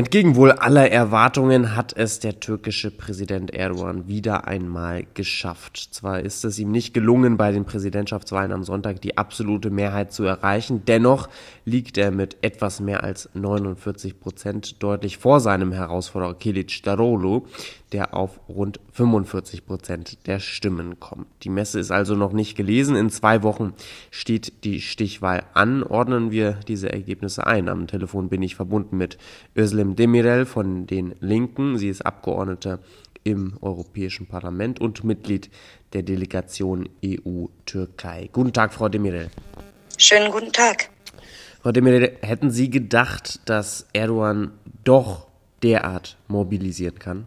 Entgegen wohl aller Erwartungen hat es der türkische Präsident Erdogan wieder einmal geschafft. Zwar ist es ihm nicht gelungen, bei den Präsidentschaftswahlen am Sonntag die absolute Mehrheit zu erreichen, dennoch liegt er mit etwas mehr als 49 Prozent deutlich vor seinem Herausforderer Kilic Darolu, der auf rund 45 Prozent der Stimmen kommt. Die Messe ist also noch nicht gelesen. In zwei Wochen steht die Stichwahl an. Ordnen wir diese Ergebnisse ein. Am Telefon bin ich verbunden mit Özlem Demirel von den Linken. Sie ist Abgeordnete im Europäischen Parlament und Mitglied der Delegation EU-Türkei. Guten Tag, Frau Demirel. Schönen guten Tag. Frau Demirel, hätten Sie gedacht, dass Erdogan doch derart mobilisieren kann?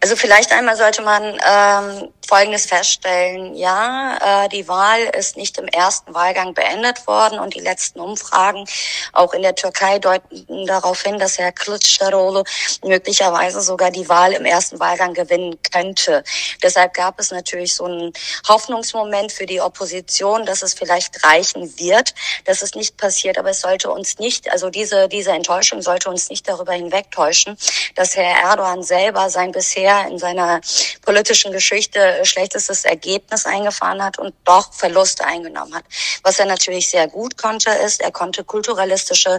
Also vielleicht einmal sollte man ähm, Folgendes feststellen. Ja, äh, die Wahl ist nicht im ersten Wahlgang beendet worden und die letzten Umfragen auch in der Türkei deuten darauf hin, dass Herr Kılıçdaroğlu möglicherweise sogar die Wahl im ersten Wahlgang gewinnen könnte. Deshalb gab es natürlich so einen Hoffnungsmoment für die Opposition, dass es vielleicht reichen wird. Das ist nicht passiert, aber es sollte uns nicht, also diese, diese Enttäuschung sollte uns nicht darüber hinwegtäuschen, dass Herr Erdogan selber sein bisher in seiner politischen Geschichte schlechtestes Ergebnis eingefahren hat und doch Verluste eingenommen hat. Was er natürlich sehr gut konnte, ist, er konnte kulturalistische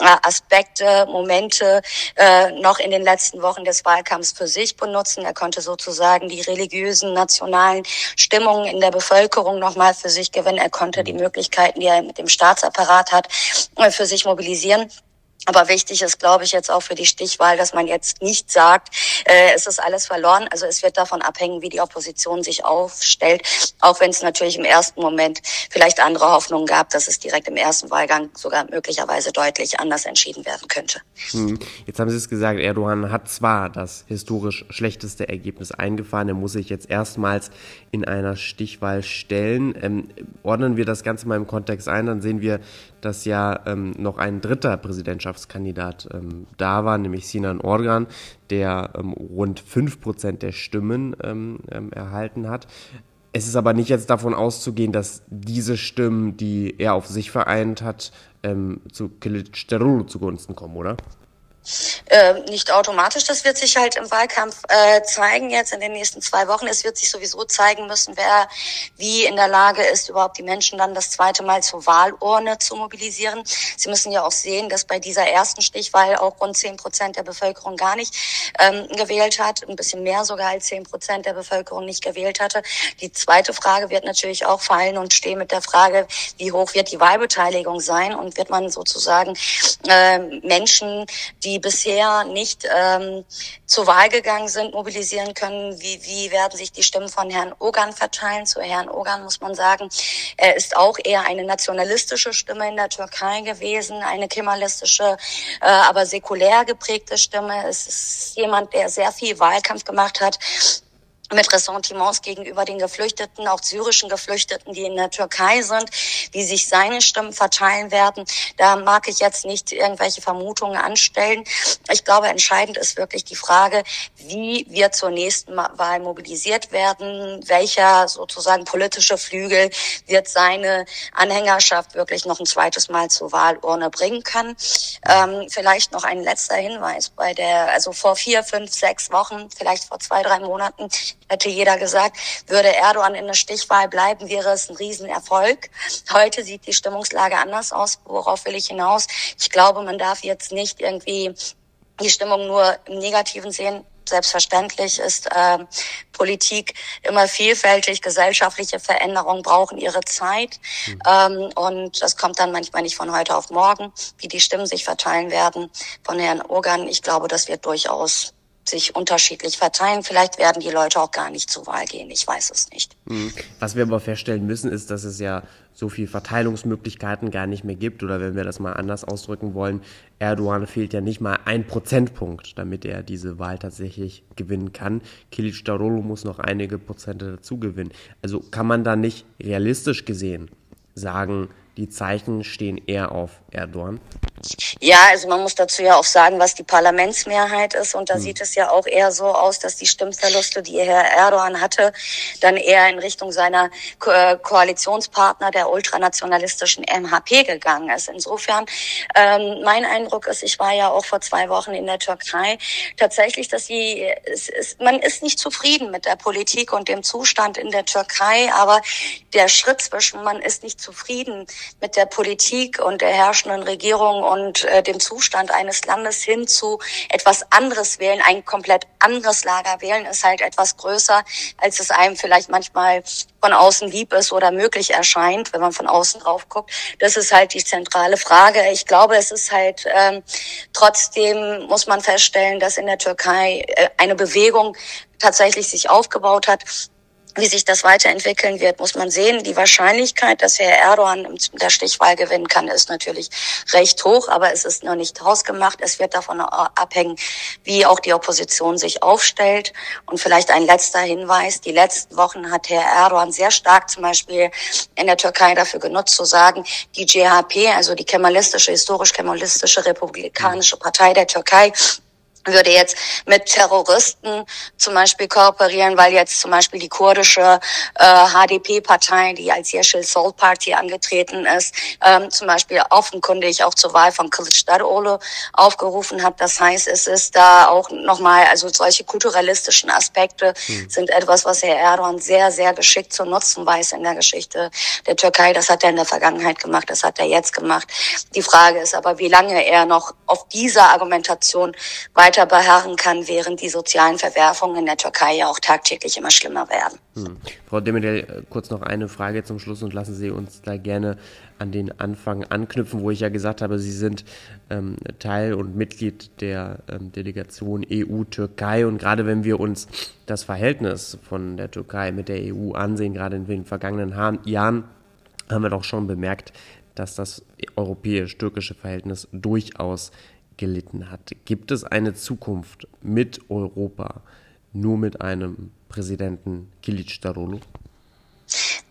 äh, Aspekte, Momente äh, noch in den letzten Wochen des Wahlkampfs für sich benutzen. Er konnte sozusagen die religiösen, nationalen Stimmungen in der Bevölkerung nochmal für sich gewinnen. Er konnte die Möglichkeiten, die er mit dem Staatsapparat hat, äh, für sich mobilisieren. Aber wichtig ist, glaube ich, jetzt auch für die Stichwahl, dass man jetzt nicht sagt, äh, es ist alles verloren. Also es wird davon abhängen, wie die Opposition sich aufstellt, auch wenn es natürlich im ersten Moment vielleicht andere Hoffnungen gab, dass es direkt im ersten Wahlgang sogar möglicherweise deutlich anders entschieden werden könnte. Hm. Jetzt haben Sie es gesagt, Erdogan hat zwar das historisch schlechteste Ergebnis eingefahren, er muss sich jetzt erstmals in einer Stichwahl stellen. Ähm, ordnen wir das Ganze mal im Kontext ein, dann sehen wir, dass ja ähm, noch ein dritter Präsidentschaftskandidat ähm, da war, nämlich Sinan Organ, der ähm, rund 5% der Stimmen ähm, ähm, erhalten hat. Es ist aber nicht jetzt davon auszugehen, dass diese Stimmen, die er auf sich vereint hat, ähm, zu Kılıçdaroğlu zugunsten kommen, oder? Äh, nicht automatisch. Das wird sich halt im Wahlkampf äh, zeigen jetzt in den nächsten zwei Wochen. Es wird sich sowieso zeigen müssen, wer wie in der Lage ist, überhaupt die Menschen dann das zweite Mal zur Wahlurne zu mobilisieren. Sie müssen ja auch sehen, dass bei dieser ersten Stichwahl auch rund zehn Prozent der Bevölkerung gar nicht ähm, gewählt hat, ein bisschen mehr sogar als zehn Prozent der Bevölkerung nicht gewählt hatte. Die zweite Frage wird natürlich auch fallen und stehen mit der Frage, wie hoch wird die Wahlbeteiligung sein und wird man sozusagen äh, Menschen, die bisher nicht ähm, zur Wahl gegangen sind, mobilisieren können. Wie, wie werden sich die Stimmen von Herrn Ogan verteilen? Zu Herrn Ogan muss man sagen, er ist auch eher eine nationalistische Stimme in der Türkei gewesen, eine kemalistische, äh, aber säkulär geprägte Stimme. Es ist jemand, der sehr viel Wahlkampf gemacht hat mit Ressentiments gegenüber den Geflüchteten, auch syrischen Geflüchteten, die in der Türkei sind, wie sich seine Stimmen verteilen werden. Da mag ich jetzt nicht irgendwelche Vermutungen anstellen. Ich glaube, entscheidend ist wirklich die Frage, wie wir zur nächsten Wahl mobilisiert werden, welcher sozusagen politische Flügel wird seine Anhängerschaft wirklich noch ein zweites Mal zur Wahlurne bringen können. Ähm, vielleicht noch ein letzter Hinweis bei der, also vor vier, fünf, sechs Wochen, vielleicht vor zwei, drei Monaten hätte jeder gesagt, würde Erdogan in der Stichwahl bleiben, wäre es ein Riesenerfolg. Heute sieht die Stimmungslage anders aus. Worauf will ich hinaus? Ich glaube, man darf jetzt nicht irgendwie die Stimmung nur im Negativen sehen. Selbstverständlich ist äh, Politik immer vielfältig. Gesellschaftliche Veränderungen brauchen ihre Zeit. Mhm. Ähm, und das kommt dann manchmal nicht von heute auf morgen, wie die Stimmen sich verteilen werden von Herrn Ogan. Ich glaube, das wird durchaus sich unterschiedlich verteilen. Vielleicht werden die Leute auch gar nicht zur Wahl gehen. Ich weiß es nicht. Mhm. Was wir aber feststellen müssen, ist, dass es ja so viele Verteilungsmöglichkeiten gar nicht mehr gibt. Oder wenn wir das mal anders ausdrücken wollen, Erdogan fehlt ja nicht mal ein Prozentpunkt, damit er diese Wahl tatsächlich gewinnen kann. Kilic Darolo muss noch einige Prozente dazu gewinnen. Also kann man da nicht realistisch gesehen sagen, die Zeichen stehen eher auf Erdogan? Ja, also man muss dazu ja auch sagen, was die Parlamentsmehrheit ist. Und da hm. sieht es ja auch eher so aus, dass die Stimmverluste, die Herr Erdogan hatte, dann eher in Richtung seiner Ko äh, Koalitionspartner der ultranationalistischen MHP gegangen ist. Insofern, ähm, mein Eindruck ist, ich war ja auch vor zwei Wochen in der Türkei, tatsächlich, dass sie, es ist, man ist nicht zufrieden mit der Politik und dem Zustand in der Türkei, aber der Schritt zwischen man ist nicht zufrieden mit der Politik und der herrschenden Regierung und äh, dem Zustand eines Landes hin zu etwas anderes wählen, ein komplett anderes Lager wählen, ist halt etwas größer, als es einem vielleicht manchmal von außen lieb ist oder möglich erscheint, wenn man von außen drauf guckt. Das ist halt die zentrale Frage. Ich glaube, es ist halt ähm, trotzdem muss man feststellen, dass in der Türkei äh, eine Bewegung tatsächlich sich aufgebaut hat, wie sich das weiterentwickeln wird, muss man sehen. Die Wahrscheinlichkeit, dass Herr Erdogan der Stichwahl gewinnen kann, ist natürlich recht hoch, aber es ist noch nicht hausgemacht. Es wird davon abhängen, wie auch die Opposition sich aufstellt. Und vielleicht ein letzter Hinweis. Die letzten Wochen hat Herr Erdogan sehr stark zum Beispiel in der Türkei dafür genutzt zu sagen, die GHP, also die kemalistische, historisch-kemalistische republikanische Partei der Türkei, würde jetzt mit Terroristen zum Beispiel kooperieren, weil jetzt zum Beispiel die kurdische äh, HDP-Partei, die als Yeşil Sol Party angetreten ist, ähm, zum Beispiel offenkundig auch zur Wahl von Kılıçdaroğlu aufgerufen hat. Das heißt, es ist da auch nochmal, also solche kulturalistischen Aspekte hm. sind etwas, was Herr Erdogan sehr, sehr geschickt zu nutzen weiß in der Geschichte der Türkei. Das hat er in der Vergangenheit gemacht, das hat er jetzt gemacht. Die Frage ist aber, wie lange er noch auf dieser Argumentation weiter weiter beharren kann, während die sozialen Verwerfungen in der Türkei ja auch tagtäglich immer schlimmer werden. Hm. Frau Demirel, äh, kurz noch eine Frage zum Schluss und lassen Sie uns da gerne an den Anfang anknüpfen, wo ich ja gesagt habe, Sie sind ähm, Teil und Mitglied der ähm, Delegation EU-Türkei und gerade wenn wir uns das Verhältnis von der Türkei mit der EU ansehen, gerade in den vergangenen ha Jahren, haben wir doch schon bemerkt, dass das europäisch-türkische Verhältnis durchaus gelitten hat. Gibt es eine Zukunft mit Europa nur mit einem Präsidenten Kilic Darulu?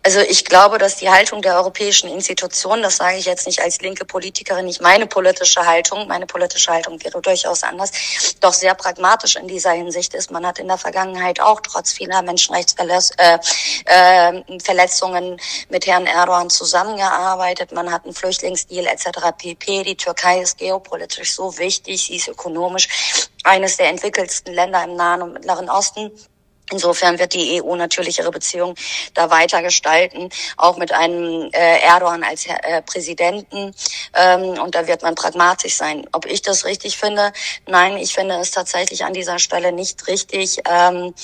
Also ich glaube, dass die Haltung der europäischen Institutionen, das sage ich jetzt nicht als linke Politikerin, nicht meine politische Haltung, meine politische Haltung wäre durchaus anders, doch sehr pragmatisch in dieser Hinsicht ist. Man hat in der Vergangenheit auch trotz vieler Menschenrechtsverletzungen äh, äh, mit Herrn Erdogan zusammengearbeitet. Man hat einen Flüchtlingsdeal etc. pp. Die Türkei ist geopolitisch so wichtig, sie ist ökonomisch eines der entwickelsten Länder im Nahen und Mittleren Osten. Insofern wird die EU natürlich ihre Beziehung da weiter gestalten, auch mit einem äh, Erdogan als äh, Präsidenten. Ähm, und da wird man pragmatisch sein. Ob ich das richtig finde? Nein, ich finde es tatsächlich an dieser Stelle nicht richtig, ähm,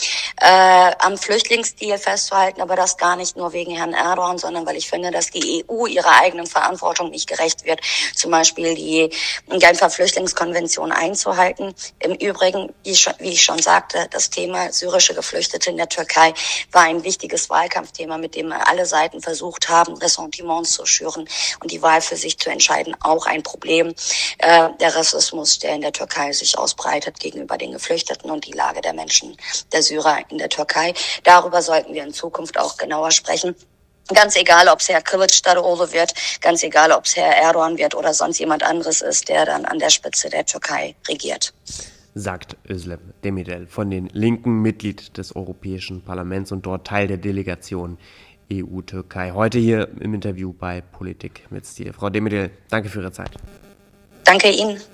äh, am Flüchtlingsdeal festzuhalten, aber das gar nicht nur wegen Herrn Erdogan, sondern weil ich finde, dass die EU ihrer eigenen Verantwortung nicht gerecht wird, zum Beispiel die Genfer Flüchtlingskonvention einzuhalten. Im Übrigen, wie ich schon, sagte, das Thema syrische Geflüchtete Geflüchtete in der Türkei war ein wichtiges Wahlkampfthema, mit dem alle Seiten versucht haben, Ressentiments zu schüren und die Wahl für sich zu entscheiden, auch ein Problem. Äh, der Rassismus, der in der Türkei sich ausbreitet gegenüber den Geflüchteten und die Lage der Menschen, der Syrer in der Türkei. Darüber sollten wir in Zukunft auch genauer sprechen. Ganz egal, ob es Herr Kılıçdaroğlu wird, ganz egal, ob es Herr Erdogan wird oder sonst jemand anderes ist, der dann an der Spitze der Türkei regiert sagt Özlem Demirel von den Linken, Mitglied des Europäischen Parlaments und dort Teil der Delegation EU-Türkei. Heute hier im Interview bei Politik mit Stil. Frau Demirel, danke für Ihre Zeit. Danke Ihnen.